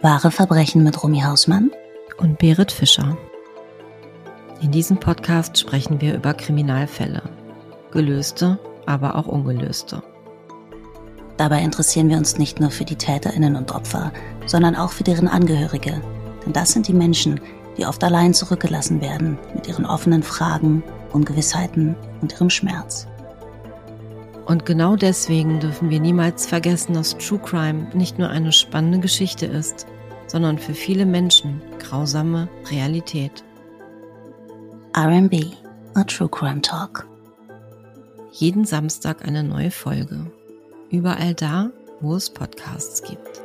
Wahre Verbrechen mit Romy Hausmann und Berit Fischer. In diesem Podcast sprechen wir über Kriminalfälle, gelöste, aber auch ungelöste. Dabei interessieren wir uns nicht nur für die Täterinnen und Opfer, sondern auch für deren Angehörige. Denn das sind die Menschen, die oft allein zurückgelassen werden mit ihren offenen Fragen, Ungewissheiten und ihrem Schmerz. Und genau deswegen dürfen wir niemals vergessen, dass True Crime nicht nur eine spannende Geschichte ist, sondern für viele Menschen grausame Realität. RB, a True Crime Talk. Jeden Samstag eine neue Folge. Überall da, wo es Podcasts gibt.